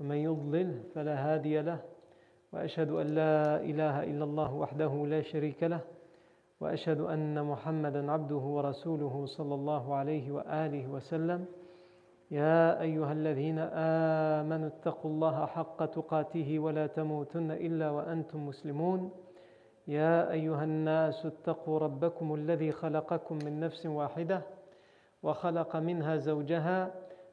ومن يضلل فلا هادي له وأشهد أن لا إله إلا الله وحده لا شريك له وأشهد أن محمدا عبده ورسوله صلى الله عليه وآله وسلم. يا أيها الذين آمنوا اتقوا الله حق تقاته ولا تموتن إلا وأنتم مسلمون. يا أيها الناس اتقوا ربكم الذي خلقكم من نفس واحدة وخلق منها زوجها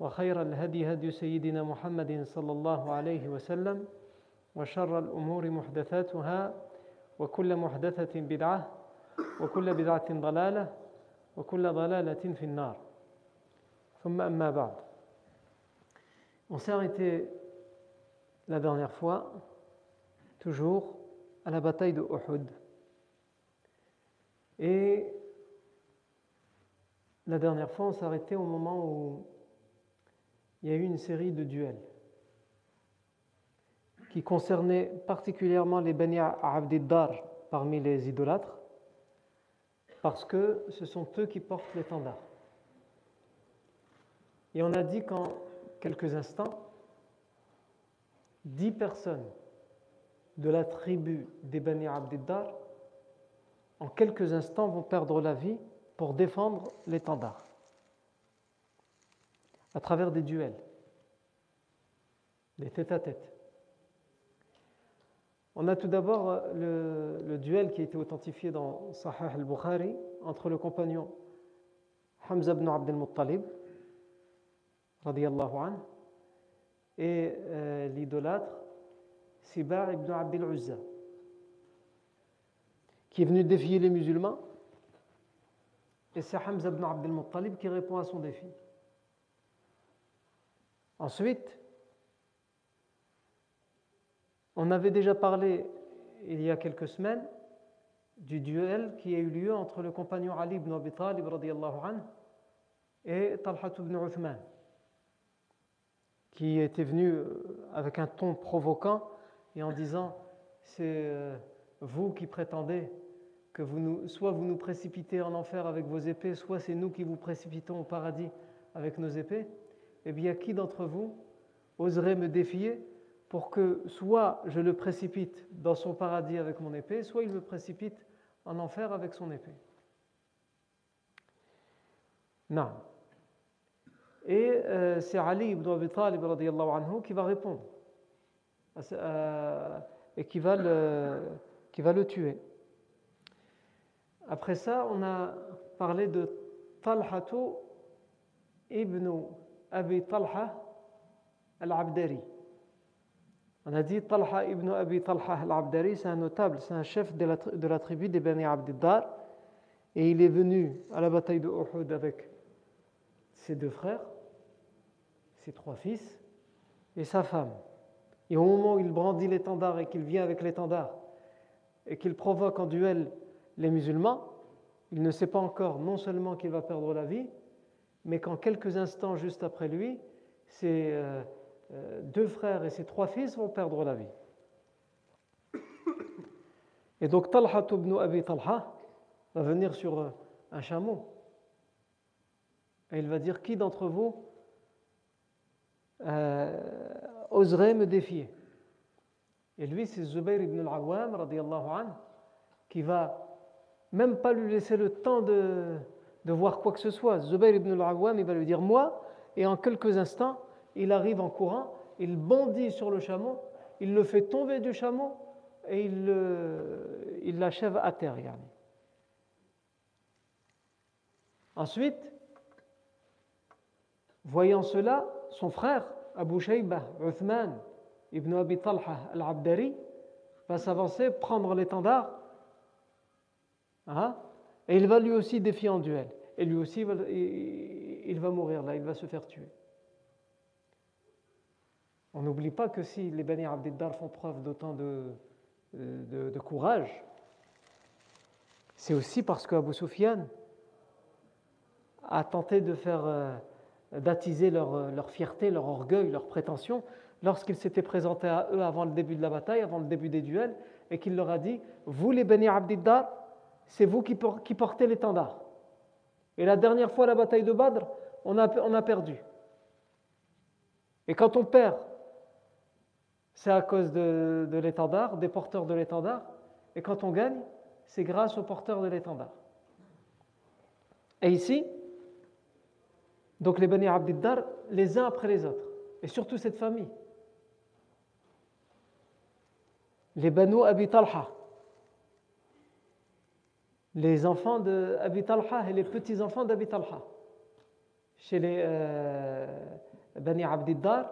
وخير الهدي هدي سيدنا محمد صلى الله عليه وسلم وشر الأمور محدثاتها وكل محدثة بدعة وكل بدعة ضلالة وكل ضلالة في النار ثم أما بعد On s'est arrêté la dernière fois, toujours à la bataille de Uhud. Et la dernière fois, on s'est arrêté au moment où il y a eu une série de duels qui concernaient particulièrement les Bani Abdiddar parmi les idolâtres, parce que ce sont eux qui portent l'étendard. Et on a dit qu'en quelques instants, dix personnes de la tribu des Bani Abdiddar, en quelques instants, vont perdre la vie pour défendre l'étendard, à travers des duels, des tête-à-tête. On a tout d'abord le, le, duel qui a été authentifié dans Sahih al-Bukhari entre le compagnon Hamza ibn Abd al-Muttalib, et euh, l'idolâtre Sibar ibn Abd al-Uzza, qui est venu défier les musulmans, et c'est Hamza ibn Abd al-Muttalib qui répond à son défi. Ensuite, on avait déjà parlé il y a quelques semaines du duel qui a eu lieu entre le compagnon Ali ibn Abi Talib anhu, et Talha ibn Uthman, qui était venu avec un ton provoquant et en disant C'est vous qui prétendez que vous soit vous nous précipitez en enfer avec vos épées, soit c'est nous qui vous précipitons au paradis avec nos épées. Eh bien, qui d'entre vous oserait me défier pour que soit je le précipite dans son paradis avec mon épée, soit il me précipite en enfer avec son épée? Non. Et euh, c'est Ali ibn Abi Talib anhu, qui va répondre et qui va, le, qui va le tuer. Après ça, on a parlé de Talhatu ibn Abi Talha al-Abdari. On a dit Talha ibn Abi Talha al-Abdari, c'est un notable, c'est un chef de la, de la tribu des Bani Abdiddar. Et il est venu à la bataille de Uhud avec ses deux frères, ses trois fils et sa femme. Et au moment où il brandit l'étendard et qu'il vient avec l'étendard et qu'il provoque en duel les musulmans, il ne sait pas encore non seulement qu'il va perdre la vie, mais qu'en quelques instants juste après lui, c'est. Euh, euh, deux frères et ses trois fils vont perdre la vie. Et donc Talha ibn Abi Talha va venir sur euh, un chameau. Et il va dire Qui d'entre vous oserait me défier? Et lui, c'est Zubayr ibn al-Awwam, qui va même pas lui laisser le temps de, de voir quoi que ce soit. Zubayr ibn al-Awwam, il va lui dire Moi, et en quelques instants, il arrive en courant il bondit sur le chameau, il le fait tomber du chameau et il l'achève à terre. Ensuite, voyant cela, son frère, Abu Shayba, Uthman, ibn Abi Talha al-Abdari, va s'avancer, prendre l'étendard, hein, et il va lui aussi défier en duel. Et lui aussi, il va mourir là, il va se faire tuer. On n'oublie pas que si les Bani Abdiddar font preuve d'autant de, de, courage, c'est aussi parce qu'Abu Sufyan a tenté de faire euh, d'attiser leur, leur, fierté, leur orgueil, leur prétention lorsqu'il s'était présenté à eux avant le début de la bataille, avant le début des duels, et qu'il leur a dit Vous, les Bani Abdiddar, c'est vous qui, portez l'étendard. Et la dernière fois, la bataille de Badr, on a, on a perdu. Et quand on perd, c'est à cause de, l'étendard, des porteurs de l'étendard. Et quand on gagne, c'est grâce aux porteurs de l'étendard. Et ici, donc les Bani Abdiddar, les uns après les autres, et surtout cette famille. Les Banu Abi Talha, les enfants de Abi Talha et les petits-enfants d'Abi Talha. Chez les euh, Bani Abdiddar,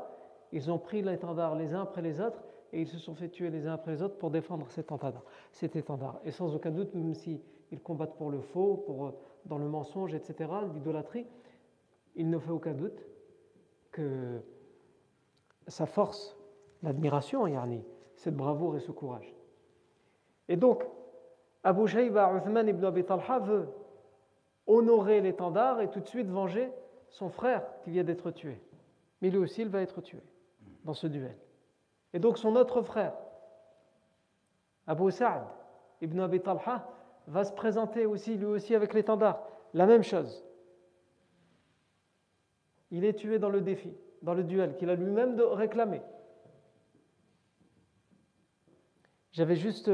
ils ont pris l'étendard les uns après les autres et ils se sont fait tuer les uns après les autres pour défendre cet étendard. Cet étendard. Et sans aucun doute, même s'ils combattent pour le faux, pour, euh, dans le mensonge, etc., l'idolâtrie, il ne fait aucun doute que sa force, l'admiration, Yarni, cette bravoure et ce courage. Et donc, Abu Shayba Uthman ibn Abi Talha veut honorer l'étendard et tout de suite venger son frère qui vient d'être tué. Mais lui aussi, il va être tué dans ce duel. Et donc son autre frère, Abu Sa'd ibn Abi Talha, va se présenter aussi, lui aussi, avec l'étendard. La même chose. Il est tué dans le défi, dans le duel qu'il a lui-même réclamé. J'avais juste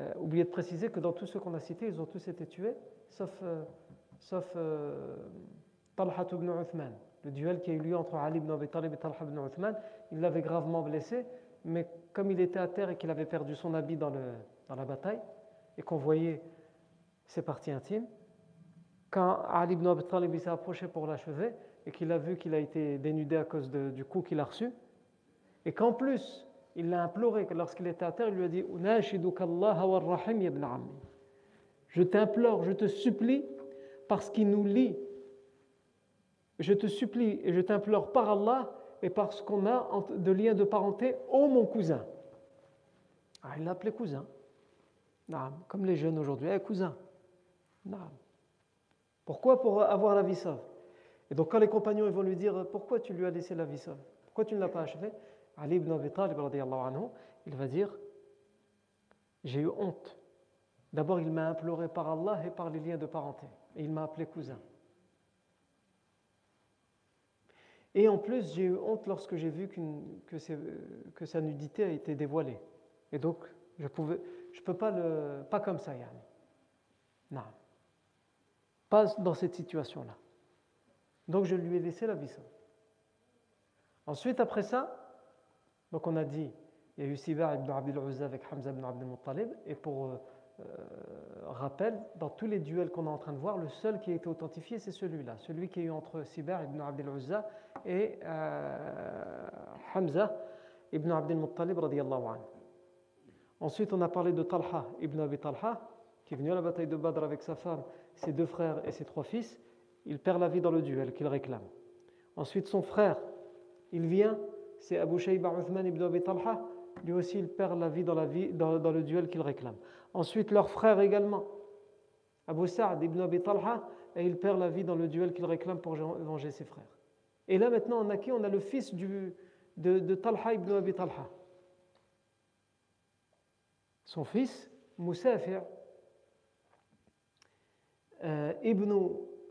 euh, euh, oublié de préciser que dans tous ceux qu'on a cités, ils ont tous été tués, sauf, euh, sauf Talha ibn Uthman. Le duel qui a eu lieu entre Ali ibn Abi Talib et Talha ibn Uthman, il l'avait gravement blessé, mais comme il était à terre et qu'il avait perdu son habit dans, le, dans la bataille, et qu'on voyait ses parties intimes, quand Ali ibn Abi Talib s'est approché pour l'achever, et qu'il a vu qu'il a été dénudé à cause du coup qu'il a reçu, et qu'en plus, il l'a imploré lorsqu'il était à terre, il lui a dit Je t'implore, je te supplie, parce qu'il nous lie je te supplie et je t'implore par Allah et parce qu'on a de liens de parenté, ô mon cousin. Ah, il l'a appelé cousin. comme les jeunes aujourd'hui, eh, cousin. Pourquoi Pour avoir la vie sauve? Et donc quand les compagnons vont lui dire pourquoi tu lui as laissé la vie sauve? Pourquoi tu ne l'as pas achevé Ali ibn Abi Talib, anhu, il va dire j'ai eu honte. D'abord il m'a imploré par Allah et par les liens de parenté. Et il m'a appelé cousin. Et en plus, j'ai eu honte lorsque j'ai vu que, que, sa nudité a été dévoilée. Et donc, je ne je peux pas le. Pas comme ça, Yann. Non. Pas dans cette situation-là. Donc, je lui ai laissé la vie Ensuite, après ça, donc on a dit, il y a eu Sibar ibn Abdul Uzza avec Hamza ibn Abdul Muttalib, et pour euh, euh, rappel, dans tous les duels qu'on est en train de voir, le seul qui a été authentifié, c'est celui-là, celui qui a eu entre Sibar ibn Abdel Uzza et euh, Hamza ibn Abdel Muttalib. Ensuite, on a parlé de Talha ibn Abi Talha, qui est venu à la bataille de Badr avec sa femme, ses deux frères et ses trois fils. Il perd la vie dans le duel qu'il réclame. Ensuite, son frère, il vient, c'est Abu Shayba Uthman ibn Abi Talha, lui aussi il perd la vie dans, le duel qu'il réclame. Ensuite, leur frère également, Abu Sa'd ibn Abi Talha, et il perd la vie dans le duel qu'il réclame pour venger ses frères. Et là maintenant, on a qui? On a le fils de, Talha ibn Abi Talha. Son fils, Moussafir euh, ibn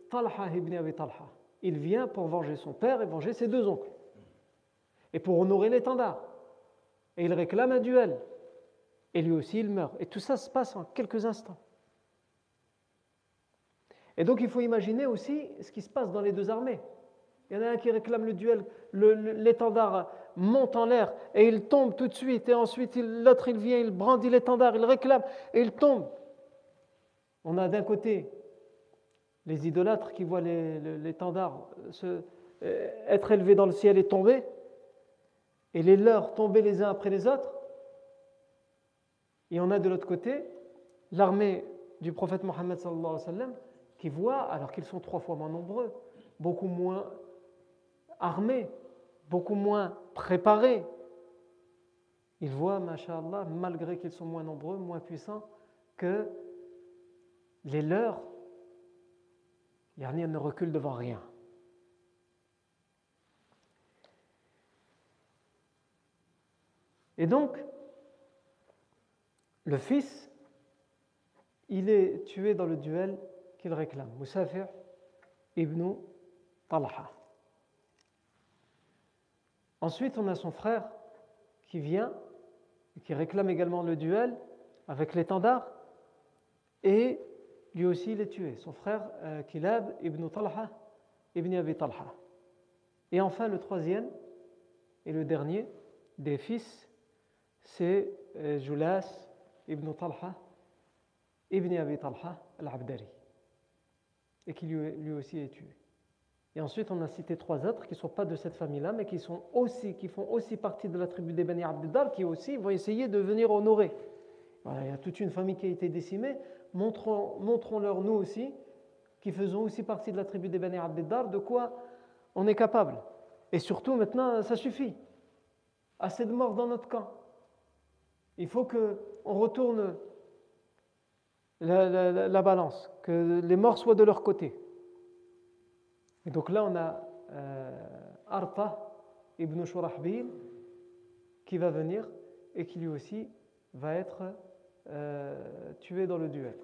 Talha ibn Abi Talha. Il vient pour venger son père et venger ses deux oncles. Et pour honorer l'étendard. Et il réclame un duel. Et lui aussi, il meurt. Et tout ça se passe en quelques instants. Et donc, il faut imaginer aussi ce qui se passe dans les deux armées. Il y en a un qui réclame le duel, l'étendard monte en l'air et il tombe tout de suite. Et ensuite, l'autre, il vient, il brandit l'étendard, il réclame et il tombe. On a d'un côté les idolâtres qui voient l'étendard euh, être élevé dans le ciel et tomber, et les leurs tomber les uns après les autres. Et on a de l'autre côté l'armée du prophète Mohammed qui voit, alors qu'ils sont trois fois moins nombreux, beaucoup moins armés, beaucoup moins préparés. Ils voient, masha'Allah, malgré qu'ils sont moins nombreux, moins puissants, que les leurs, ne reculent devant rien. Et donc, le fils, il est tué dans le duel qu'il réclame. Musafir ibn Talha. Ensuite, on a son frère qui vient et qui réclame également le duel avec l'étendard et lui aussi il est tué. Son frère euh, Kilab ibn Talha ibn Abi Talha. Et enfin, le troisième et le dernier des fils, c'est euh, Julas ibn Talha ibn Abi Talha al-Abdari et qui lui, aussi est tué. Et ensuite, on a cité trois autres qui ne sont pas de cette famille-là, mais qui, sont aussi, qui font aussi partie de la tribu des Bani Abdel qui aussi vont essayer de venir honorer. il y a toute une famille qui a été décimée. Montrons-leur, nous aussi, qui faisons aussi partie de la tribu des Bani Abdel de quoi on est capable. Et surtout, maintenant, ça suffit. Assez de morts dans notre camp. Il faut qu'on retourne la, balance, que les morts soient de leur côté. Et donc là, on a euh, Arta ibn Shurahbil qui va venir et qui lui aussi va être euh, tué dans le duel.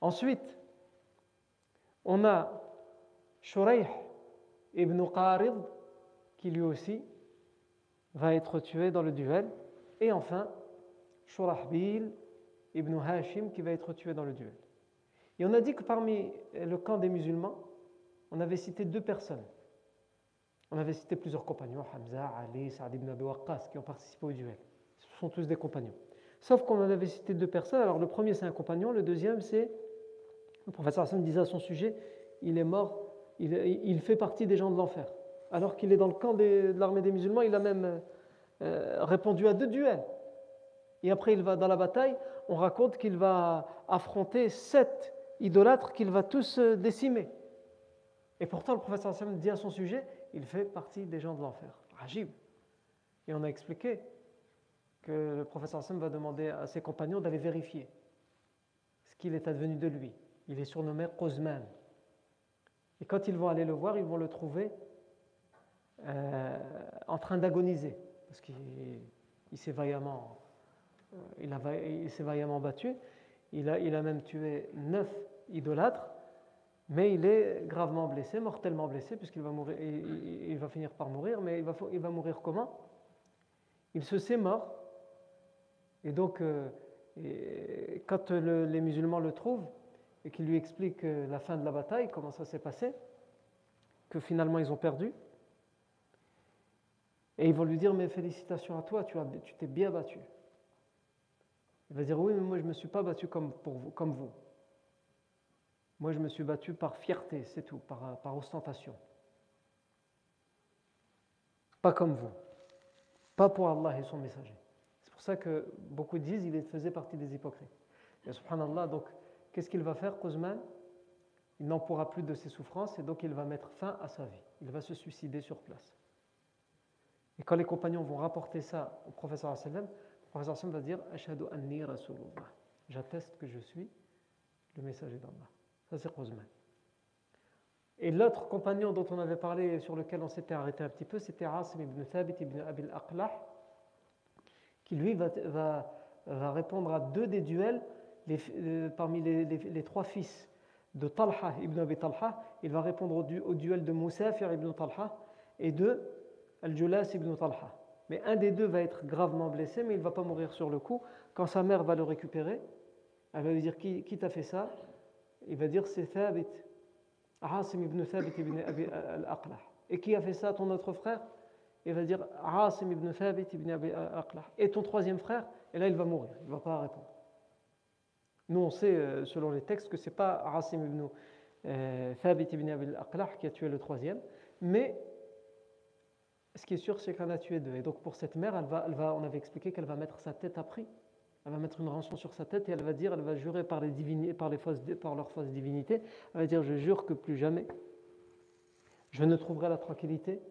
Ensuite, on a Shuraih ibn Qarid qui lui aussi va être tué dans le duel. Et enfin, Shurahbil ibn Hashim qui va être tué dans le duel. Et on a dit que parmi le camp des musulmans, on avait cité deux personnes. On avait cité plusieurs compagnons, Hamza, Ali, Saad ibn Abi Waqqas, qui ont participé au duel. Ce sont tous des compagnons. Sauf qu'on en avait cité deux personnes. Alors le premier, c'est un compagnon. Le deuxième, c'est. Le professeur Hassan disait à son sujet il est mort, il, fait partie des gens de l'enfer. Alors qu'il est dans le camp de l'armée des musulmans, il a même euh, répondu à deux duels. Et après, il va dans la bataille, on raconte qu'il va affronter sept idolâtres qu'il va tous euh, décimer. Et pourtant, le professeur Hassan dit à son sujet, il fait partie des gens de l'enfer. Rajib. Et on a expliqué que le professeur Hassan va demander à ses compagnons d'aller vérifier ce qu'il est advenu de lui. Il est surnommé Quzman. Et quand ils vont aller le voir, ils vont le trouver euh, en train d'agoniser, parce qu'il s'est vaillamment euh, il, s'est vaillamment battu. Il a, a même tué neuf idolâtres, mais il est gravement blessé, mortellement blessé, puisqu'il va, mourir, il, va finir par mourir. Mais il va, mourir comment? Il se sait mort. Et donc, euh, quand les musulmans le trouvent et qu'ils lui expliquent la fin de la bataille, comment ça s'est passé, que finalement ils ont perdu, et ils vont lui dire Mais félicitations à toi, tu t'es bien battu. Il va dire oui, mais moi je ne me suis pas battu comme, pour vous, comme vous. Moi je me suis battu par fierté, c'est tout, par, ostentation. Pas comme vous. Pas pour Allah et son messager. C'est pour ça que beaucoup disent qu'il faisait partie des hypocrites. Et subhanallah, donc qu'est-ce qu'il va faire, Quzman? Il n'en pourra plus de ses souffrances et donc il va mettre fin à sa vie. Il va se suicider sur place. Et quand les compagnons vont rapporter ça au professeur sallam, le professeur va dire anni Rasulullah. J'atteste que je suis le messager d'Allah. Ça, c'est Quzman. Et l'autre compagnon dont on avait parlé, sur lequel on s'était arrêté un petit peu, c'était Asim ibn Thabit ibn Abil Aqlah, qui lui va, répondre à deux des duels euh, parmi les, trois fils de Talha ibn Abi Talha. Il va répondre au, au duel de Moussafir ibn Talha et de Al-Julas ibn Talha. Mais un des deux va être gravement blessé, mais il ne va pas mourir sur le coup. Quand sa mère va le récupérer, elle va lui dire Qui, t'a fait ça? Il va dire C'est Thabit. Asim ibn Thabit ibn Abi al-Aqlah. Et qui a fait ça, ton autre frère? Il va dire Asim ibn Thabit ibn Abi al-Aqlah. Et ton troisième frère? Et là, il va mourir, il ne va pas répondre. Nous, on sait, euh, selon les textes, que ce n'est pas Asim ibn euh, Thabit ibn Abi al-Aqlah qui a tué le troisième, mais ce qui est sûr, c'est qu'elle a tué deux. Et donc, pour cette mère, elle va, elle va, on avait expliqué qu'elle va mettre sa tête à prix. Elle va mettre une rançon sur sa tête et elle va dire, elle va jurer par, les divinités, par, les fausses, par leurs fausses divinités, elle va dire, je jure que plus jamais je ne trouverai la tranquillité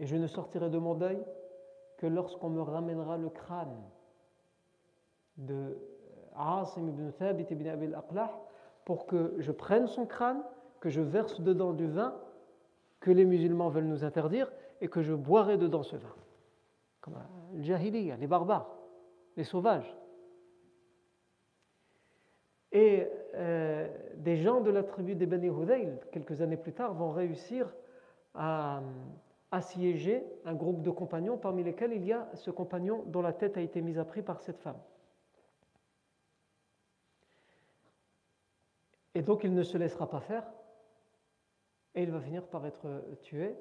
et je ne sortirai de mon deuil que lorsqu'on me ramènera le crâne de Asim ibn Thabit ibn Abi al-Aqlah pour que je prenne son crâne, que je verse dedans du vin que les musulmans veulent nous interdire et que je boirai dedans ce vin. Comme les jahiliya, les barbares les sauvages. Et euh, des gens de la tribu des Bani Hudayl, quelques années plus tard, vont réussir à assiéger un groupe de compagnons, parmi lesquels il y a ce compagnon dont la tête a été mise à prix par cette femme. Et donc il ne se laissera pas faire, et il va finir par être tué.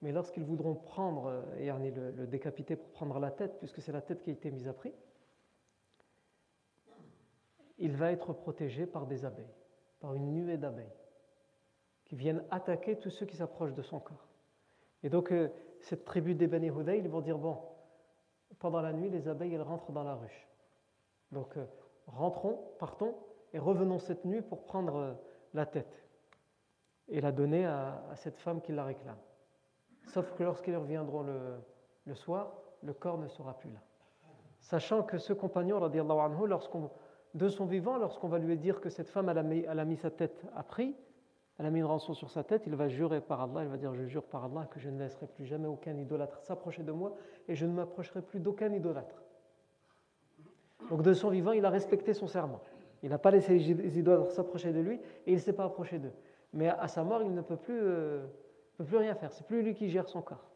Mais lorsqu'ils voudront prendre, et le, le décapiter pour prendre la tête, puisque c'est la tête qui a été mise à prix, il va être protégé par des abeilles, par une nuée d'abeilles, qui viennent attaquer tous ceux qui s'approchent de son corps. Et donc, euh, cette tribu des Bani Houdaï, ils vont dire, bon, pendant la nuit, les abeilles, elles rentrent dans la ruche. Donc, euh, rentrons, partons, et revenons cette nuit pour prendre euh, la tête et la donner à, cette femme qui la réclame. Sauf que lorsqu'ils reviendront le, soir, le corps ne sera plus là. Sachant que ce compagnon, lorsqu'on de son vivant, lorsqu'on va lui dire que cette femme, elle a, mis, sa tête à prix, elle a mis une rançon sur sa tête, il va jurer par Allah, il va dire Je jure par Allah que je ne laisserai plus jamais aucun idolâtre s'approcher de moi et je ne m'approcherai plus d'aucun idolâtre. Donc de son vivant, il a respecté son serment. Il n'a pas laissé les idolâtres s'approcher de lui et il ne s'est pas approché d'eux. Mais à sa mort, il ne peut plus, euh, peut plus rien faire. C'est plus lui qui gère son corps.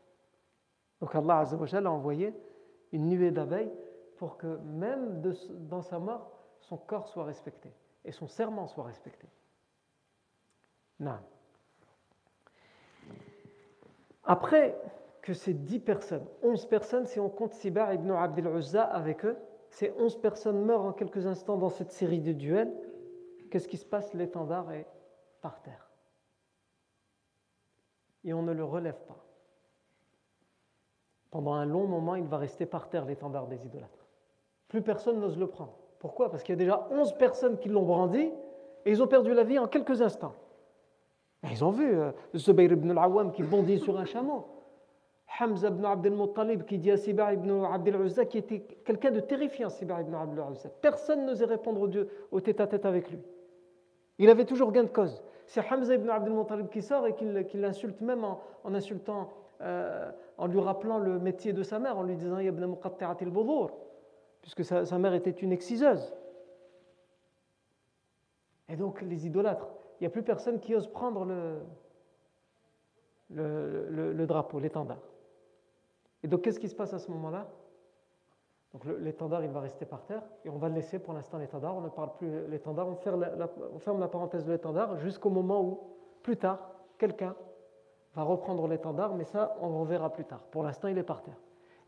Donc Allah a envoyé une nuée d'abeilles pour que même dans sa mort, son corps soit respecté et son serment soit respecté. Non. Après que ces dix personnes, onze personnes, si on compte Sibar ibn Abdel Uzza avec eux, ces onze personnes meurent en quelques instants dans cette série de duels, qu'est-ce qui se passe? L'étendard est par terre. Et on ne le relève pas. Pendant un long moment, il va rester par terre l'étendard des idolâtres. Plus personne n'ose le prendre. Pourquoi? Parce qu'il y a déjà 11 personnes qui l'ont brandi et ils ont perdu la vie en quelques instants. ils ont vu euh, Zubayr ibn al-Awwam qui bondit sur un chameau. Hamza ibn Abdel Muttalib qui dit à Sibar ibn Abdel Uzza qui était quelqu'un de terrifiant, Sibar ibn Abdel Uzza. Personne n'osait répondre Dieu, au tête-à-tête avec lui. Il avait toujours gain de cause. C'est Hamza ibn Abdel Muttalib qui sort et qui l'insulte même en, insultant, euh, en lui rappelant le métier de sa mère, en lui disant Ibn Muqatta'atil Budur puisque sa, mère était une exciseuse. Et donc les idolâtres, il n'y a plus personne qui ose prendre le, drapeau, l'étendard. Et donc qu'est-ce qui se passe à ce moment-là? Donc l'étendard, il va rester par terre et on va le laisser pour l'instant l'étendard, on ne parle plus l'étendard, on, ferme la parenthèse de l'étendard jusqu'au moment où, plus tard, quelqu'un va reprendre l'étendard, mais ça, on reverra plus tard. Pour l'instant, il est par terre.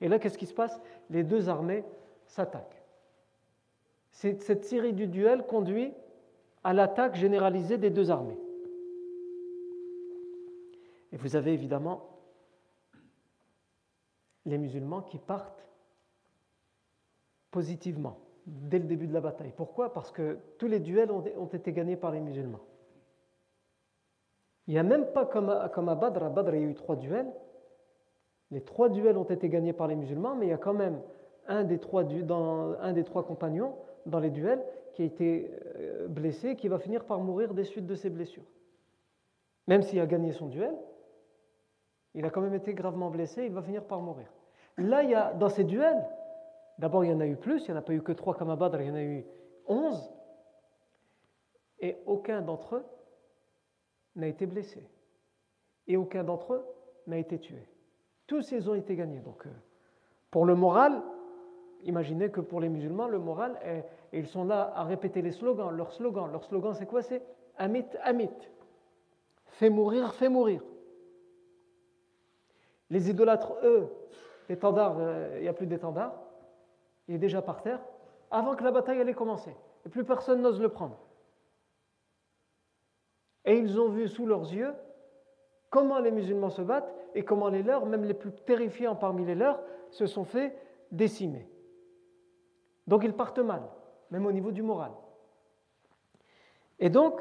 Et là, qu'est-ce qui se passe? Les deux armées s'attaque. Cette série du duel conduit à l'attaque généralisée des deux armées. Et vous avez évidemment les musulmans qui partent positivement dès le début de la bataille. Pourquoi? Parce que tous les duels ont, été gagnés par les musulmans. Il n'y a même pas comme à, comme Badr, à Badr il y a eu trois duels. Les trois duels ont été gagnés par les musulmans, mais il y a quand même un des trois, dans, un des trois compagnons dans les duels qui a été euh, blessé, qui va finir par mourir des suites de ses blessures. Même s'il a gagné son duel, il a quand même été gravement blessé, il va finir par mourir. Là, il y a, dans ces duels, d'abord il y en a eu plus, il n'y en a pas eu que trois comme il y en a eu onze, et aucun d'entre eux n'a été blessé. Et aucun d'entre eux n'a été tué. Tous ils ont été gagnés. Donc, euh, pour le moral, imaginez que pour les musulmans, le moral est, ils sont là à répéter les slogans, leur slogan. Leur slogan, c'est quoi? C'est Amit, Amit. fais mourir, fais mourir. Les idolâtres, eux, l'étendard, euh, il n'y a plus d'étendard, il est déjà par terre, avant que la bataille allait commencer. Et plus personne n'ose le prendre. Et ils ont vu sous leurs yeux comment les musulmans se battent et comment les leurs, même les plus terrifiants parmi les leurs, se sont fait décimer. Donc ils partent mal, même au niveau du moral. Et donc,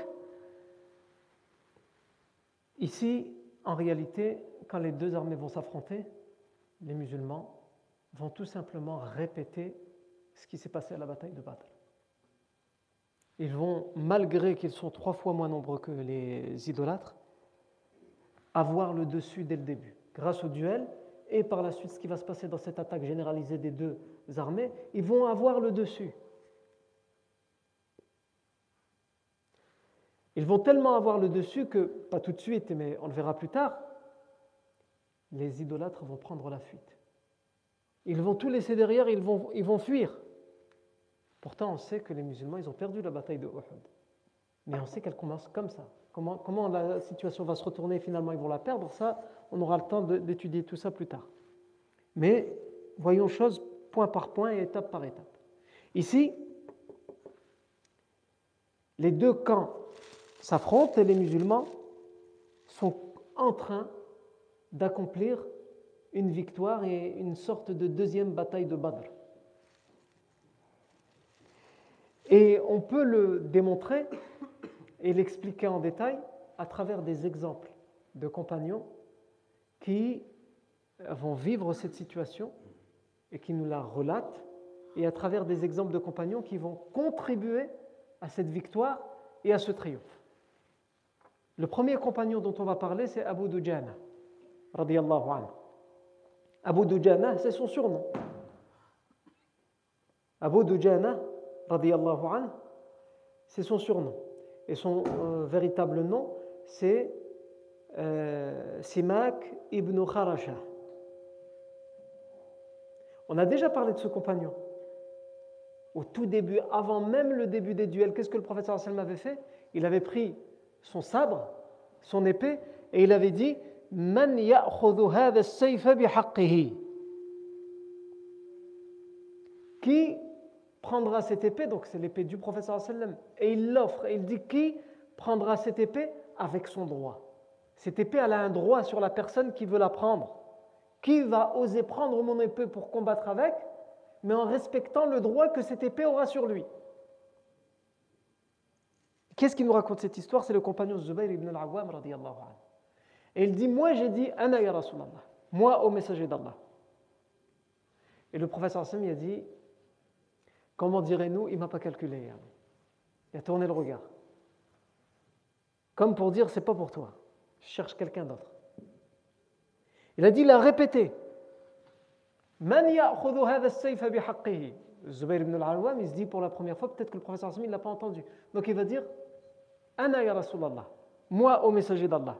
ici, en réalité, quand les deux armées vont s'affronter, les musulmans vont tout simplement répéter ce qui s'est passé à la bataille de Badr. Ils vont, malgré qu'ils sont trois fois moins nombreux que les idolâtres, avoir le dessus dès le début. Grâce au duel et par la suite ce qui va se passer dans cette attaque généralisée des deux armées, ils vont avoir le dessus. Ils vont tellement avoir le dessus que, pas tout de suite, mais on le verra plus tard, les idolâtres vont prendre la fuite. Ils vont tout laisser derrière, ils vont, ils vont fuir. Pourtant, on sait que les musulmans, ils ont perdu la bataille de Uhud. Mais on sait qu'elle commence comme ça. Comment, comment la situation va se retourner et finalement? Ils vont la perdre, ça, on aura le temps d'étudier tout ça plus tard. Mais voyons choses point par point et étape par étape. Ici, les deux camps s'affrontent et les musulmans sont en train d'accomplir une victoire et une sorte de deuxième bataille de Badr. Et on peut le démontrer et l'expliquer en détail à travers des exemples de compagnons qui vont vivre cette situation et qui nous la relatent, et à travers des exemples de compagnons qui vont contribuer à cette victoire et à ce triomphe. Le premier compagnon dont on va parler, c'est Abu Dujana, radiallahu anhu. Abu Dujana, c'est son surnom. Abu Dujana, c'est son surnom. Et son euh, véritable nom, c'est euh, Simak ibn Kharasha. On a déjà parlé de ce compagnon. Au tout début, avant même le début des duels, qu'est-ce que le prophète sallam avait fait? Il avait pris son sabre, son épée, et il avait dit Qui prendra cette épée, donc c'est l'épée du professeur sallam, et il l'offre, et il dit qui prendra cette épée? Avec son droit. Cette épée, elle a un droit sur la personne qui veut la prendre. Qui va oser prendre mon épée pour combattre avec, mais en respectant le droit que cette épée aura sur lui. Qu'est-ce qui nous raconte cette histoire? C'est le compagnon Zubayr ibn al-Awwam, Et il dit Moi j'ai dit Ana ya Rasulallah, moi au messager d'Allah. Et le professeur Hassan a dit Comment direz-nous Il ne m'a pas calculé. Hein. Il a tourné le regard. Comme pour dire C'est pas pour toi. Je cherche quelqu'un d'autre. Il a dit, il a répété. Zubayr ibn al-Awwam, il se dit pour la première fois, peut-être que le professeur Hassan ne l'a pas entendu. Donc il va dire, Ana ya Rasulallah, moi au messager d'Allah.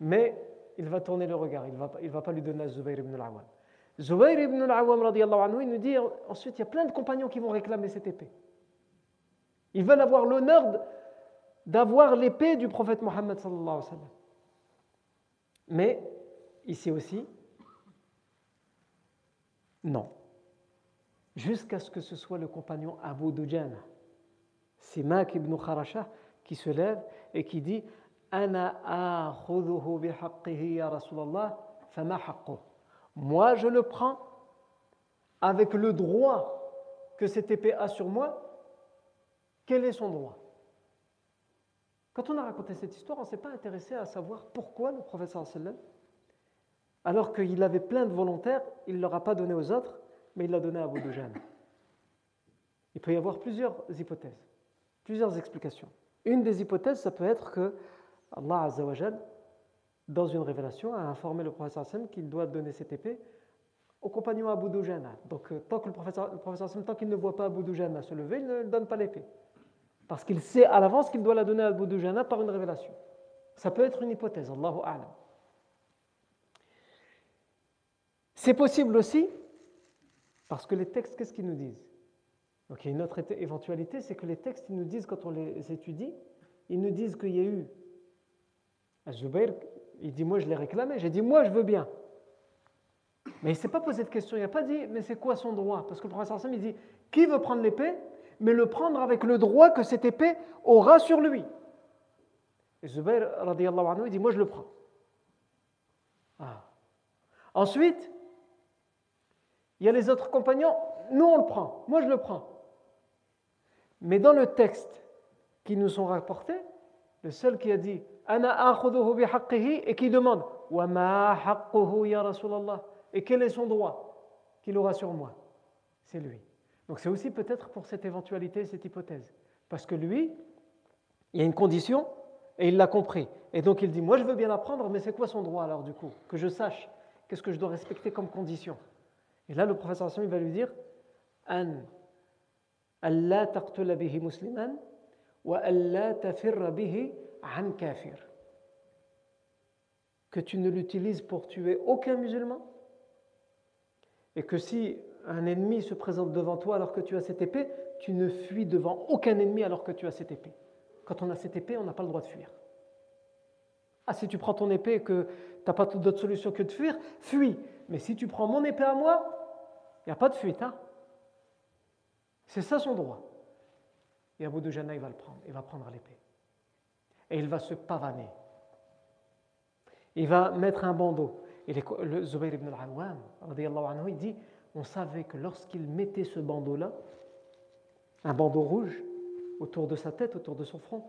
Mais il va tourner le regard, il ne va, il va pas lui donner à Zubayr ibn al-Awwam. Zubayr ibn al-Awwam, il nous dit ensuite, il y a plein de compagnons qui vont réclamer cette épée. Ils veulent avoir l'honneur d'avoir l'épée du prophète Mohammed. Mais ici aussi, non. Jusqu'à ce que ce soit le compagnon Abu Dujana, Simak ibn Kharasha, qui se lève et qui dit Moi, je le prends avec le droit que cette épée a sur moi. Quel est son droit? Quand on a raconté cette histoire, on ne s'est pas intéressé à savoir pourquoi le professeur sallam, alors qu'il avait plein de volontaires, il ne leur pas donné aux autres, mais il l'a donné à Abu Dujan. Il peut y avoir plusieurs hypothèses, plusieurs explications. Une des hypothèses, ça peut être que Allah Azzawajal, dans une révélation, a informé le professeur sallam qu'il doit donner cette épée au compagnon Abu Dujana. Donc, euh, tant que le professeur, le professeur tant qu'il ne voit pas Abu Dujana se lever, il ne donne pas l'épée parce qu'il sait à l'avance qu'il doit la donner à Abu Dujana par une révélation. Ça peut être une hypothèse, Allahu A'lam. C'est possible aussi parce que les textes, qu'est-ce qu'ils nous disent? Donc il y a une autre éventualité, c'est que les textes, ils nous disent quand on les étudie, ils nous disent qu'il y a eu. Zubayr, il dit Moi, je l'ai réclamé. J'ai dit Moi, je veux bien. Mais il ne s'est pas posé de question. Il n'a pas dit Mais c'est quoi son droit? Parce que le professeur Sam, il dit Qui veut prendre l'épée Mais le prendre avec le droit que cette épée aura sur lui. Et Zubayr, anhu, il dit Moi, je le prends. Ah. Ensuite, il y a les autres compagnons Nous, on le prend. Moi, je le prends. Mais dans le texte qui nous sont rapportés, le seul qui a dit et qui demande et quel est son droit qu'il aura sur moi? C'est lui. Donc c'est aussi peut-être pour cette éventualité, cette hypothèse. Parce que lui, il y a une condition et il l'a compris. Et donc il dit, moi je veux bien apprendre, mais c'est quoi son droit alors du coup? Que je sache, qu'est-ce que je dois respecter comme condition? Et là le professeur il va lui dire, An Allah bihi musliman wa Allah tafirra bihi an kafir. Que tu ne l'utilises pour tuer aucun musulman et que si un ennemi se présente devant toi alors que tu as cette épée, tu ne fuis devant aucun ennemi alors que tu as cette épée. Quand on a cette épée, on n'a pas le droit de fuir. Ah, si tu prends ton épée et que tu n'as pas d'autre solution que de fuir, fuis. Mais si tu prends mon épée à moi, il n'y a pas de fuite. Hein C'est ça son droit. Et Abu Dujana, il va le prendre. Il va prendre l'épée. Et il va se pavaner. Il va mettre un bandeau. Et le ibn al-Awwam, il dit on savait que lorsqu'il mettait ce bandeau-là, un bandeau rouge autour de sa tête, autour de son front,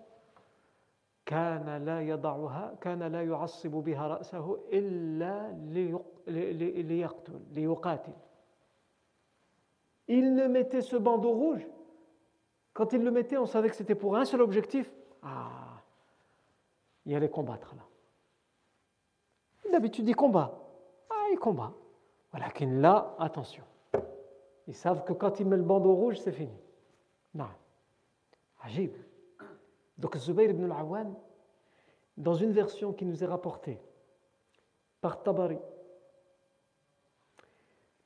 il ne mettait ce bandeau rouge quand il le mettait on savait que c'était pour un seul objectif ah il allait combattre là D'habitude, ils combattent. Ah, ils combattent. Voilà, là, attention. Ils savent que quand ils mettent le bandeau rouge, c'est fini. Non. Agib. Donc, Zubayr ibn al-Awwam, dans une version qui nous est rapportée par Tabari,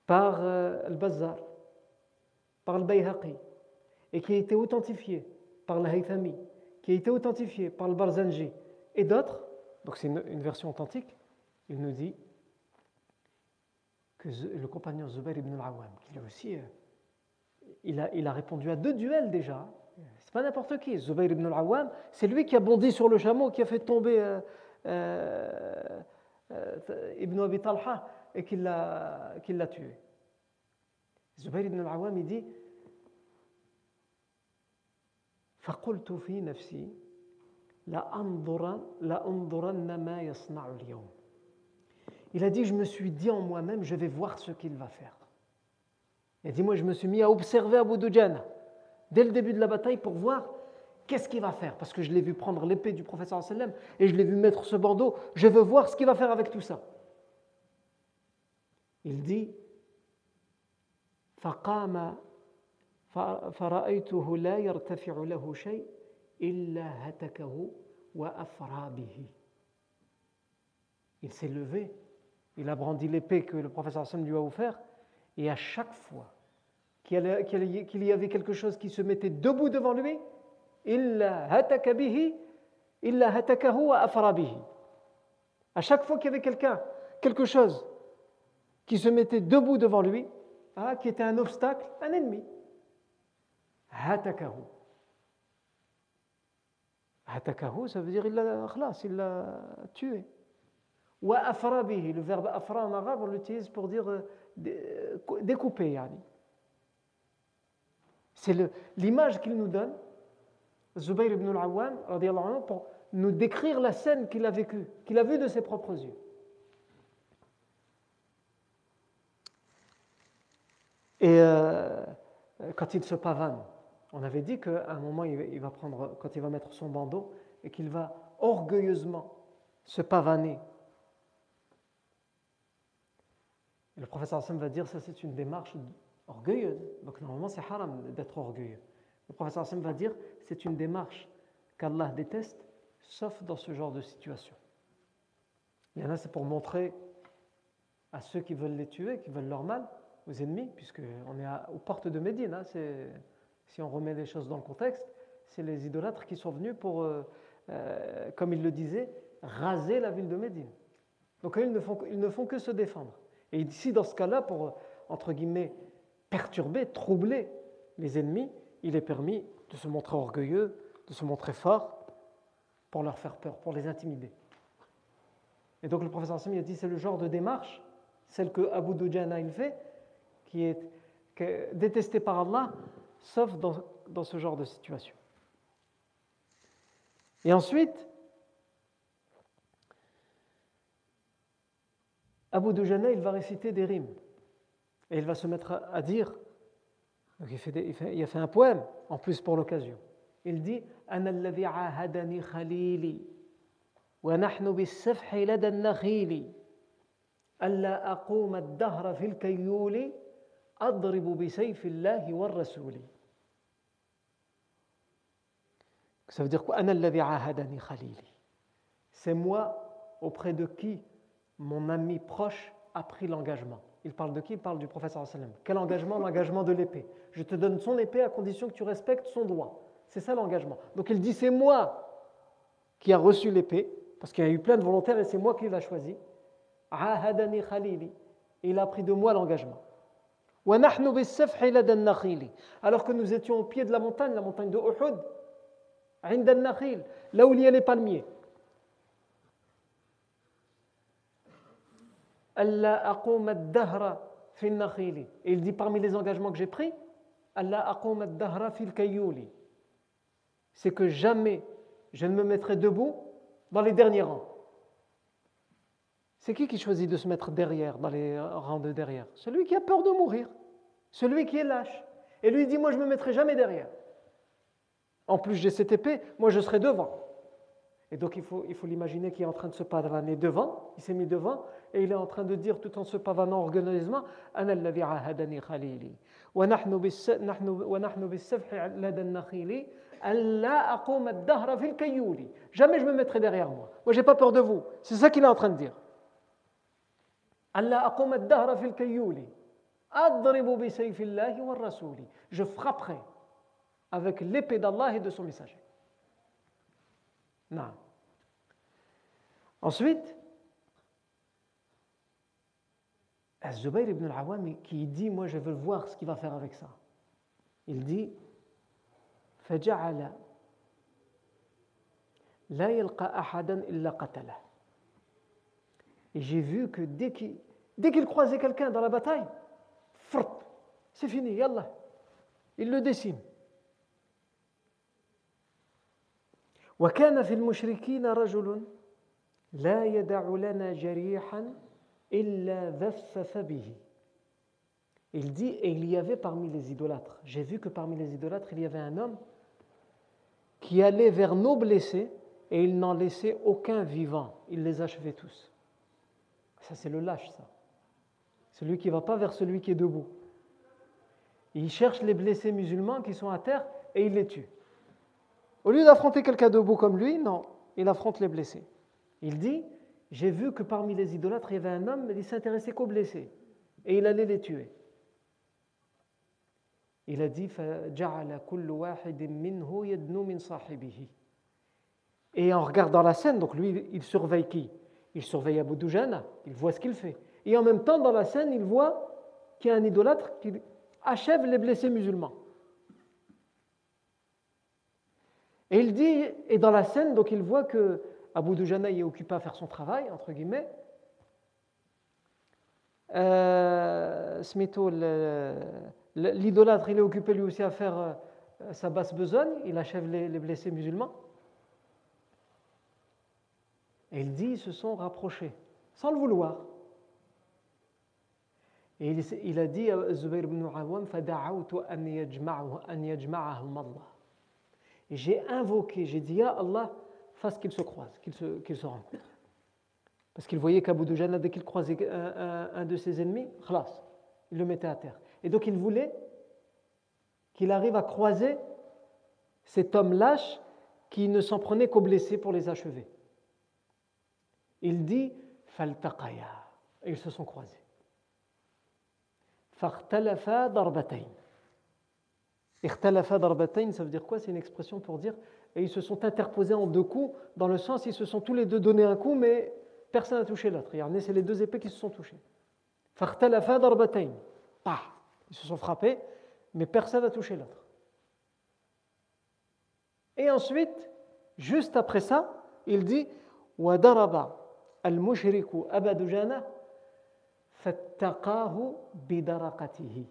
par euh, Al-Bazzar, par Al-Bayhaqi, et qui a été authentifiée par Al-Haythami, qui a été authentifiée par Al-Barzanji et d'autres, donc c'est une version authentique, il nous dit que le compagnon Zubair ibn al-Awwam, qui lui aussi, euh, il a, il a répondu à deux duels déjà. C'est pas n'importe qui. Zubair ibn al-Awwam, c'est lui qui a bondi sur le chameau, qui a fait tomber euh, euh, Ibn Abi Talha et qui l'a tué. Zubair ibn al-Awwam, il dit فقلت في نفسي il a dit, je me suis dit en moi-même, je vais voir ce qu'il va faire. Il a dit, moi je me suis mis à observer Abu Dujana dès le début de la bataille pour voir qu'est-ce qu'il va faire. Parce que je l'ai vu prendre l'épée du professeur sallam et je l'ai vu mettre ce bandeau. Je veux voir ce qu'il va faire avec tout ça. Il dit, فقام فرأيته لا يرتفع له شيء إلا هتكه وأفرى به. Il s'est levé il a brandi l'épée que le professeur Hassan lui a offert, et à chaque fois qu'il y avait quelque chose qui se mettait debout devant lui, à chaque fois qu'il y avait quelqu'un, quelque chose qui se mettait debout devant lui, ah, qui était un obstacle, un ennemi. Hatakahu. Hatakahu, ça veut dire il l'a tué. Ou afrabihi, le verbe afra en arabe, on l'utilise pour dire euh, euh, découper. Yani. C'est l'image qu'il nous donne, Zubayr ibn al-Awwam, pour nous décrire la scène qu'il a vécue, qu'il a vue de ses propres yeux. Et euh, quand il se pavane, on avait dit qu'à un moment, il va prendre, quand il va mettre son bandeau, et qu'il va orgueilleusement se pavaner le professeur Hassan va dire ça c'est une démarche orgueilleuse. Donc normalement c'est haram d'être orgueilleux. Le professeur Hassan va dire c'est une démarche qu'Allah déteste, sauf dans ce genre de situation. Il y en a c'est pour montrer à ceux qui veulent les tuer, qui veulent leur mal, aux ennemis, puisqu'on est aux portes de Médine. Hein, si on remet les choses dans le contexte, c'est les idolâtres qui sont venus pour euh, euh, comme il le disait, raser la ville de Médine. Donc ils ne font, ils ne font que se défendre. Et ici, dans ce cas-là, pour, entre guillemets, perturber, troubler les ennemis, il est permis de se montrer orgueilleux, de se montrer fort, pour leur faire peur, pour les intimider. Et donc le professeur Hassan a dit c'est le genre de démarche, celle que Abu Dujana il fait, qui est détestée par Allah, sauf dans, ce genre de situation. Et ensuite, Abu Dujana, il va réciter des rimes. Et il va se mettre à, dire, il, fait des, il, a fait un poème en plus pour l'occasion. Il dit Ana alladhi ahadani khalili, wa nahnu bis-safhi lada nakhili, alla aquma ad-dahra fil kayyuli, rasuli. Ça veut dire quoi? C'est moi auprès de qui mon ami proche a pris l'engagement. Il parle de qui? Il parle du professeur. Quel engagement? L'engagement de l'épée. Je te donne son épée à condition que tu respectes son droit. C'est ça l'engagement. Donc il dit c'est moi qui a reçu l'épée, parce qu'il y a eu plein de volontaires et c'est moi qui l'a choisi. Ahadani khalili. Et il a pris de moi l'engagement. Alors que nous étions au pied de la montagne, la montagne de Uhud, là où il y a les palmiers. Et il dit parmi les engagements que j'ai pris, c'est que jamais je ne me mettrai debout dans les derniers rangs. C'est qui qui choisit de se mettre derrière, dans les rangs de derrière? Celui qui a peur de mourir, celui qui est lâche. Et lui dit, moi je ne me mettrai jamais derrière. En plus j'ai cette épée, moi je serai devant. Et donc il faut, l'imaginer qu'il est en train de se pavaner devant, il s'est mis devant, et il est en train de dire tout en se pavanant orgueilleusement Jamais je me mettrai derrière moi. Moi, j'ai pas peur de vous. C'est ça qu'il est en train de dire. Je frapperai avec l'épée d'Allah et de son messager. Non. Ensuite, Zubayr ibn al-Awwam qui dit Moi, je veux voir ce qu'il va faire avec ça. Il dit فجعل لا يلقى أحدا إلا قتله. Et j'ai vu que dès qu'il dès qu'il croisait quelqu'un dans la bataille, c'est fini, yallah. Il le décime. وكان في المشركين رجل لا يدع لنا جريحا إلا ذفف به Il dit, et il y avait parmi les idolâtres, j'ai vu que parmi les idolâtres, il y avait un homme qui allait vers nos blessés et il n'en laissait aucun vivant. Il les achevait tous. Ça, c'est le lâche, ça. Celui qui ne va pas vers celui qui est debout. Il cherche les blessés musulmans qui sont à terre et il les tue. Au lieu d'affronter quelqu'un debout comme lui, non, il affronte les blessés. Il dit J'ai vu que parmi les idolâtres, il y avait un homme, mais il s'intéressait qu'aux blessés. Et il allait les tuer. Il a dit Et en regardant la scène, donc lui, il surveille qui? Il surveille Abu Dujana, il voit ce qu'il fait. Et en même temps, dans la scène, il voit qu'il y a un idolâtre qui achève les blessés musulmans. Et il dit, et dans la scène, donc il voit que Abu Dujana est occupé à faire son travail, entre guillemets. Euh, l'idolâtre, il est occupé lui aussi à faire euh, sa basse besogne, il achève les, blessés musulmans. Et il dit, ils se sont rapprochés, sans le vouloir. Et il, a dit à Zubayr ibn Awam, an yajma'ahum Allah. Et j'ai invoqué, j'ai dit, à Allah, fasse qu'ils se croisent, qu'ils se, qu'ils se rencontrent. Parce qu'il voyait qu'Abu Dujana, dès qu'il croisait un, de ses ennemis, khlas, il le mettait à terre. Et donc il voulait qu'il arrive à croiser cet homme lâche qui ne s'en prenait qu'aux blessés pour les achever. Il dit Faltaqaya. Et ils se sont croisés. Fartalafa darbatayn. Ça veut dire quoi? C'est une expression pour dire et ils se sont interposés en deux coups, dans le sens ils se sont tous les deux donné un coup, mais personne n'a touché l'autre. Regardez, c'est les deux épées qui se sont touchées. Fartalafa darbatain. Bah, ils se sont frappés, mais personne n'a touché l'autre. Et ensuite, juste après ça, il dit Wadaraba al-mushriku abadujana fattaqahu bidaraqatihi.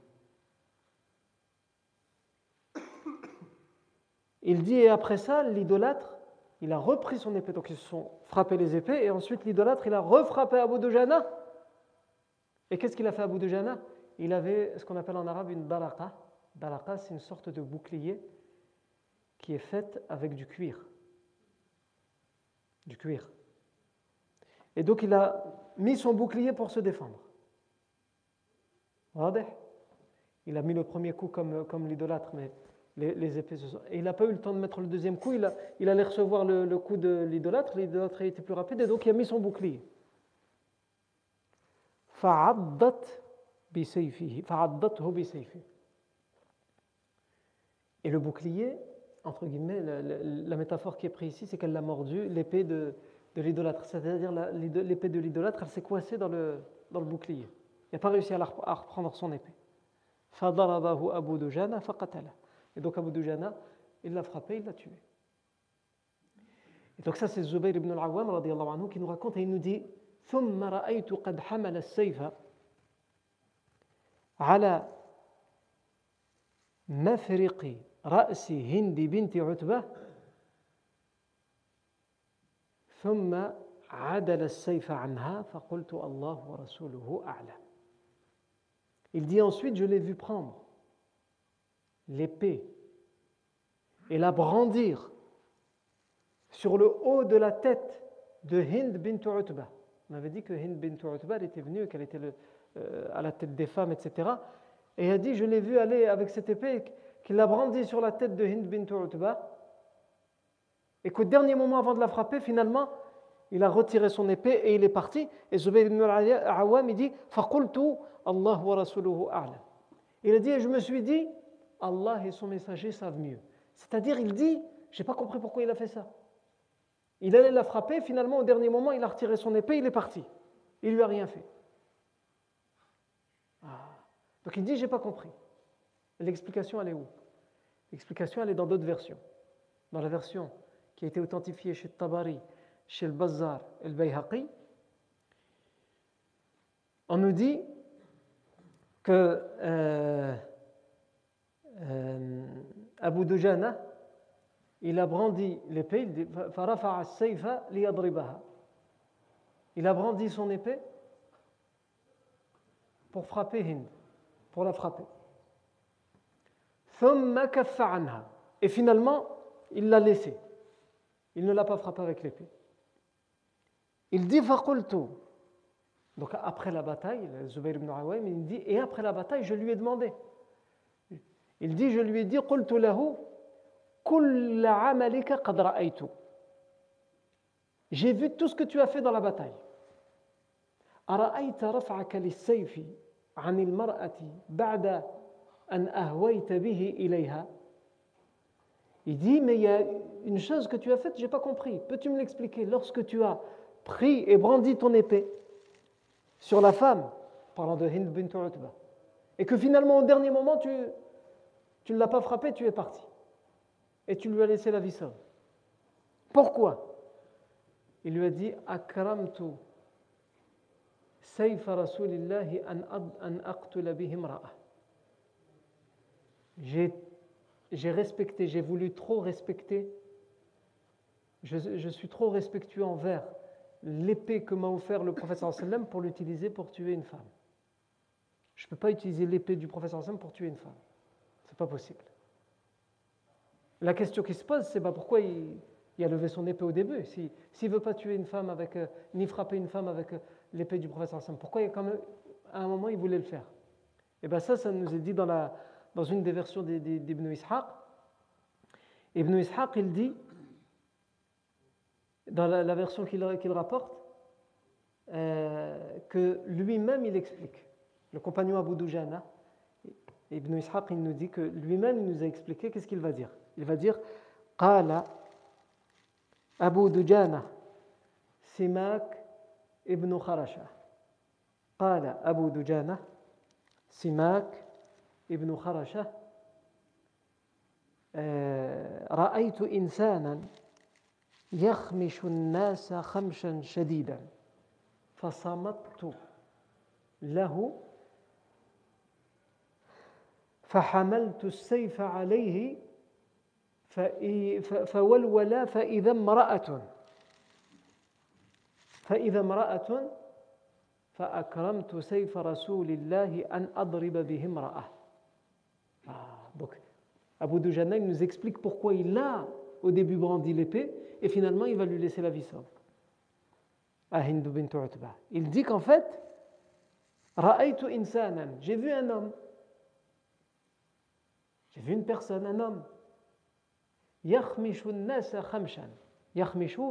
Il dit, et après ça, l'idolâtre, il a repris son épée. Donc ils se sont frappés les épées, et ensuite l'idolâtre, il a refrappé Abu Dujana. Et qu'est-ce qu'il a fait Abu Dujana? Il avait ce qu'on appelle en arabe une daraqa. Daraqa, c'est une sorte de bouclier qui est fait avec du cuir. Du cuir. Et donc il a mis son bouclier pour se défendre. Il a mis le premier coup comme, comme l'idolâtre, mais les, épées se sont... Et il n'a pas eu le temps de mettre le deuxième coup, il, allait recevoir le, coup de l'idolâtre, l'idolâtre a été plus rapide, et donc il a mis son bouclier. Et le bouclier, entre guillemets, la, métaphore qui est prise ici, c'est qu'elle l'a mordu l'épée de, l'idolâtre. C'est-à-dire l'épée de l'idolâtre, elle s'est coincée dans le, bouclier. Il n'a pas réussi à, à reprendre son épée. Abu Dujana faqatala. Et donc Abu Dujana, il l'a frappé, il l'a tué. Et donc ça c'est Zubayr ibn al-Awwam anhu qui nous raconte et il nous dit ثم رأيت قد حمل السيف على مفرق رأس هند بنت عتبة ثم عدل السيف عنها فقلت الله ورسوله أعلم Il dit ensuite, je l'ai vu prendre l'épée et la brandir sur le haut de la tête de Hind bint Utba. On avait dit que Hind bint Utba était venue, qu'elle était euh, à la tête des femmes, etc. Et il a dit, je l'ai vu aller avec cette épée, qu'il l'a brandie sur la tête de Hind bint Utba, et qu'au dernier moment avant de la frapper, finalement, il a retiré son épée et il est parti. Et Zubayr ibn al-Awwam, il dit, فَقُلْتُ Allah wa rasuluhu a'lam. Il a dit, et je me suis dit, Allah et son messager savent mieux. C'est-à-dire, il dit, je n'ai pas compris pourquoi il a fait ça. Il allait la frapper, finalement, au dernier moment, il a retiré son épée, il est parti. Il lui a rien fait. Ah. Donc il dit, j'ai pas compris. L'explication, elle est où? L'explication, elle est dans d'autres versions. Dans la version qui a été authentifiée chez Tabari, chez le Bazar et le Bayhaqi, on nous dit que euh, euh, Abu Dujana, il a brandi l'épée, il a brandi son épée pour frapper Hind, pour la frapper. Et finalement, il l'a laissé. Il ne l'a pas frappé avec l'épée. Il dit Donc après la bataille, Zubayr ibn il dit Et après la bataille, je lui ai demandé. Il dit, je lui ai dit, J'ai vu tout ce que tu as fait dans la bataille. Il dit, mais il y a une chose que tu as faite, je n'ai pas compris. Peux-tu me l'expliquer Lorsque tu as pris et brandi ton épée sur la femme, parlant de Hind bint et que finalement au dernier moment tu, tu ne l'as pas frappé, tu es parti. Et tu lui as laissé la vie sauve. Pourquoi? Il lui a dit Akramtu sayfa rasulillahi an aqtula J'ai respecté, j'ai voulu trop respecter. Je, suis trop respectueux envers l'épée que m'a offert le professeur sallam pour l'utiliser pour tuer une femme. Je ne peux pas utiliser l'épée du professeur sallam pour tuer une femme pas possible. La question qui se pose, c'est bah, pourquoi il, a levé son épée au début? S'il ne veut pas tuer une femme avec, euh, ni frapper une femme avec euh, l'épée du professeur Sam, pourquoi il, quand même, à un moment il voulait le faire? Et bien ça, ça nous est dit dans, la, dans une des versions d'Ibn Ishaq. Ibn Ishaq, il dit, dans la, version qu'il rapporte, euh, que lui-même il explique. Le compagnon Abu Dujana, Ibn Ishaq, il nous dit que lui-même, nous a expliqué qu'est-ce qu'il va dire. Il va dire Qala Abu Dujana, Simak ibn Kharasha. قال أبو دجانة سماك ابن خرشة رأيت إنسانا يخمش الناس خمشا شديدا فصمت له فحملت السيف عليه فولول فإذا امرأة فإذا امرأة فأكرمت سيف رسول الله أن أضرب به امرأة ah, donc Abu Dujana nous explique pourquoi il a au début brandi l'épée et finalement il va lui laisser la vie sauve à Hindu bint Utba il dit qu'en fait j'ai vu un homme j'ai vu une personne un homme Yakhmishu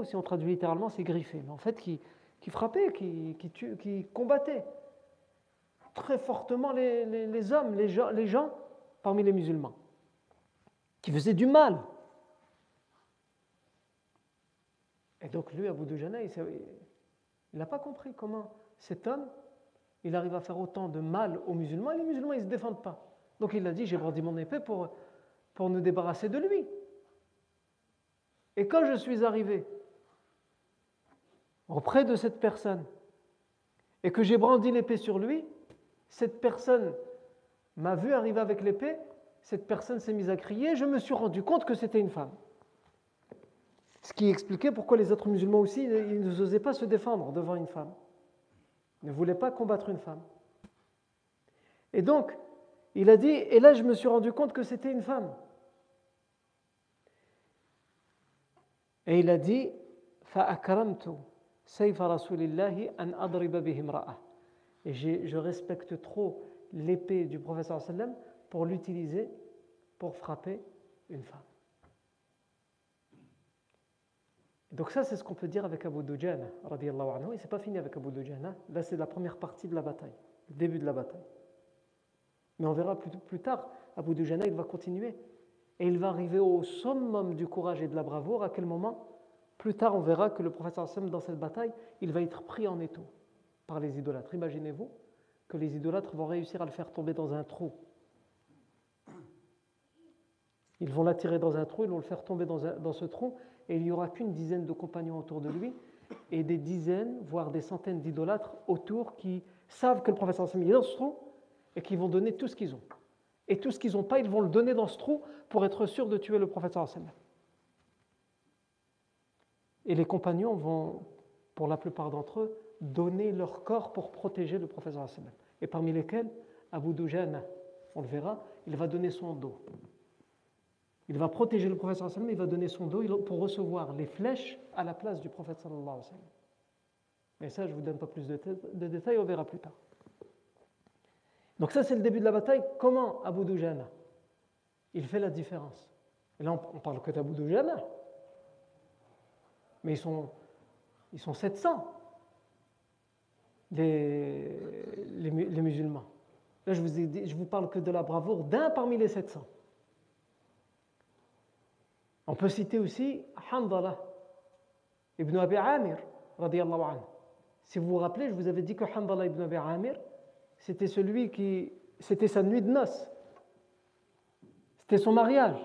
si on traduit littéralement c'est griffé mais en fait qui frappait, qui, qui combattait très fortement les, hommes, les gens, les gens parmi les musulmans, qui faisaient du mal. Et donc lui, Abu Dujana, il n'a pas compris comment cet homme, il arrive à faire autant de mal aux musulmans, et les musulmans, ils ne se défendent pas. Donc il a dit, j'ai brandi mon épée pour, pour nous débarrasser de lui. Et quand je suis arrivé auprès de cette personne et que j'ai brandi l'épée sur lui, cette personne m'a vu arriver avec l'épée, cette personne s'est mise à crier, je me suis rendu compte que c'était une femme. Ce qui expliquait pourquoi les autres musulmans aussi, ils n'osaient pas se défendre devant une femme. Ils ne voulaient pas combattre une femme. Et donc, il a dit, et là je me suis rendu compte que c'était une femme. Et il a dit, et je respecte trop l'épée du professeur sallam pour l'utiliser pour frapper une femme. Donc ça, c'est ce qu'on peut dire avec Abu Dujana, anhu, et c'est pas fini avec Abu Dujana, hein. là c'est la première partie de la bataille, le début de la bataille. Mais on verra plus, plus tard, Abu Dujana, il va continuer. Et il va arriver au summum du courage et de la bravoure. À quel moment? Plus tard, on verra que le prophète Hassan, dans cette bataille, il va être pris en étau par les idolâtres. Imaginez-vous que les idolâtres vont réussir à le faire tomber dans un trou. Ils vont l'attirer dans un trou, ils vont le faire tomber dans, ce trou, et il n'y aura qu'une dizaine de compagnons autour de lui, et des dizaines, voire des centaines d'idolâtres autour qui savent que le prophète Hassan est dans ce trou, et qui vont donner tout ce qu'ils ont. Et tout ce qu'ils n'ont pas, ils vont le donner dans ce trou pour être sûrs de tuer le prophète Hassan. Et les compagnons vont, pour la plupart d'entre eux, donner leur corps pour protéger le professeur Et parmi lesquels, Abu Dujana, on le verra, il va donner son dos. Il va protéger le prophète mais il va donner son dos pour recevoir les flèches à la place du prophète sallallahu Mais ça, je ne vous donne pas plus de, détails, on verra plus tard. Donc ça, c'est le début de la bataille. Comment Abu Dujana? Il fait la différence. Et là, on parle que d'Abu Dujana, mais ils sont, ils sont 700, les, les, musulmans. Là, je vous, ai je vous parle que de la bravoure d'un parmi les 700. On peut citer aussi Handala ibn Abi Amir, anhu. Si vous vous rappelez, je vous avais dit que Handala ibn Abi Amir, c'était celui qui. C'était sa nuit de noces. C'était son mariage.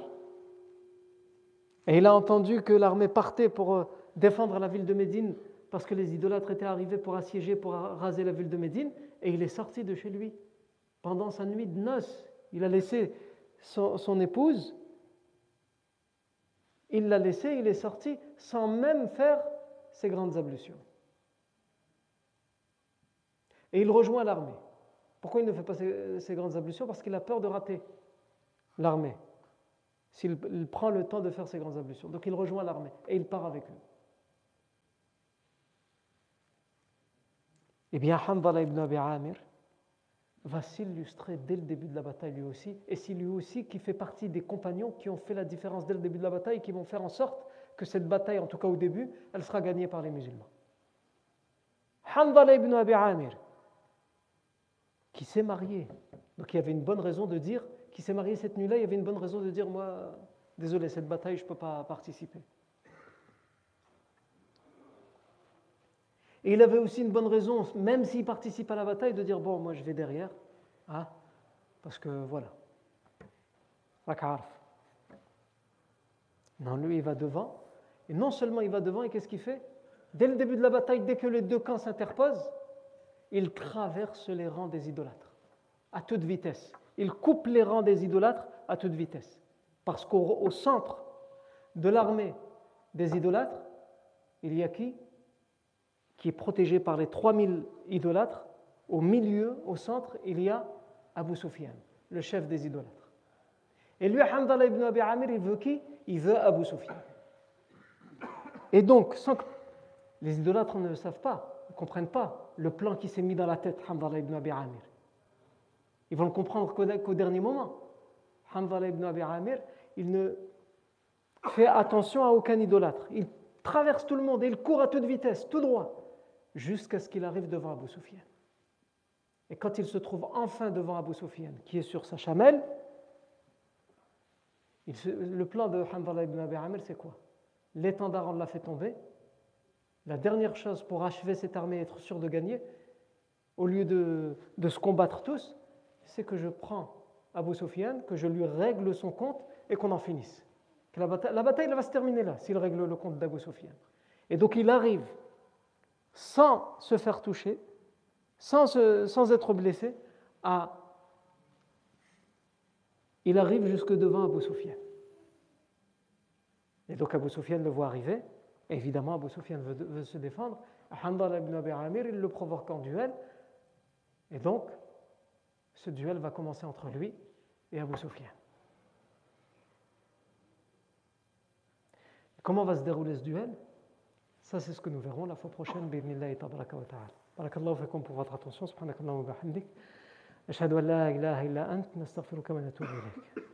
Et il a entendu que l'armée partait pour euh, défendre la ville de Médine parce que les idolâtres étaient arrivés pour assiéger, pour raser la ville de Médine, et il est sorti de chez lui pendant sa nuit de noces. Il a laissé son, épouse, il l'a laissé, il est sorti sans même faire ses grandes ablutions. Et il rejoint l'armée. Pourquoi il ne fait pas ses grandes ablutions? Parce qu'il a peur de rater l'armée, s'il prend le temps de faire ses grandes ablutions. Donc il rejoint l'armée et il part avec eux. Eh bien, Hamdallah ibn Abi Amir va s'illustrer dès le début de la bataille lui aussi, et c'est lui aussi qui fait partie des compagnons qui ont fait la différence dès le début de la bataille et qui vont faire en sorte que cette bataille, en tout cas au début, elle sera gagnée par les musulmans. Hamdallah ibn Abi Amir, qui s'est marié, donc il y avait une bonne raison de dire, qui s'est marié cette nuit-là, il y avait une bonne raison de dire, moi, désolé, cette bataille, je ne peux pas participer. Et il avait aussi une bonne raison, même s'il participe à la bataille, de dire Bon, moi je vais derrière. Hein, parce que voilà. Non, lui il va devant. Et non seulement il va devant, et qu'est-ce qu'il fait? Dès le début de la bataille, dès que les deux camps s'interposent, il traverse les rangs des idolâtres à toute vitesse. Il coupe les rangs des idolâtres à toute vitesse. Parce qu'au centre de l'armée des idolâtres, il y a qui? Qui est protégé par les 3000 idolâtres. Au milieu, au centre, il y a Abu Sufyan, le chef des idolâtres. Et lui, Hamdallah ibn Abi Amir, il veut qui? Il veut Abu Sufyan. Et donc, sans que les idolâtres ne le savent pas, comprennent pas le plan qui s'est mis dans la tête Hamdallah ibn Abi Amir. Ils vont le comprendre qu'au dernier moment. Hamdallah ibn Abi Amir, il ne fait attention à aucun idolâtre. Il traverse tout le monde et il court à toute vitesse, tout droit, jusqu'à ce qu'il arrive devant Abu Sufyan. Et quand il se trouve enfin devant Abu Sufyan, qui est sur sa chamelle, le plan de Hamdallah ibn Abi Amir, c'est quoi? L'étendard, on l'a fait tomber. La dernière chose pour achever cette armée et être sûr de gagner, au lieu de, se combattre tous, c'est que je prends Abu Sufyan, que je lui règle son compte et qu'on en finisse. La, bataille, va se terminer là, s'il règle le compte d'Abu Sufyan. Et donc il arrive, sans se faire toucher, sans, sans être blessé, à. Il arrive jusque devant Abu Sufyan. Et donc Abu Sufyan le voit arriver. évidemment, Abu Sufyan veut, se défendre. Handal ibn Abi Amir, il le provoque en duel. Et donc, ce duel va commencer entre lui et Abu Sufyan. Comment va se dérouler ce duel Ça, c'est ce que nous verrons la fois prochaine. Bismillah tabaraka wa ta'ala. Barakallahu fikum pour votre attention. Subhanakallahu wa bihamdik. أشهد أن لا إله إلا أنت نستغفرك ونتوب إليك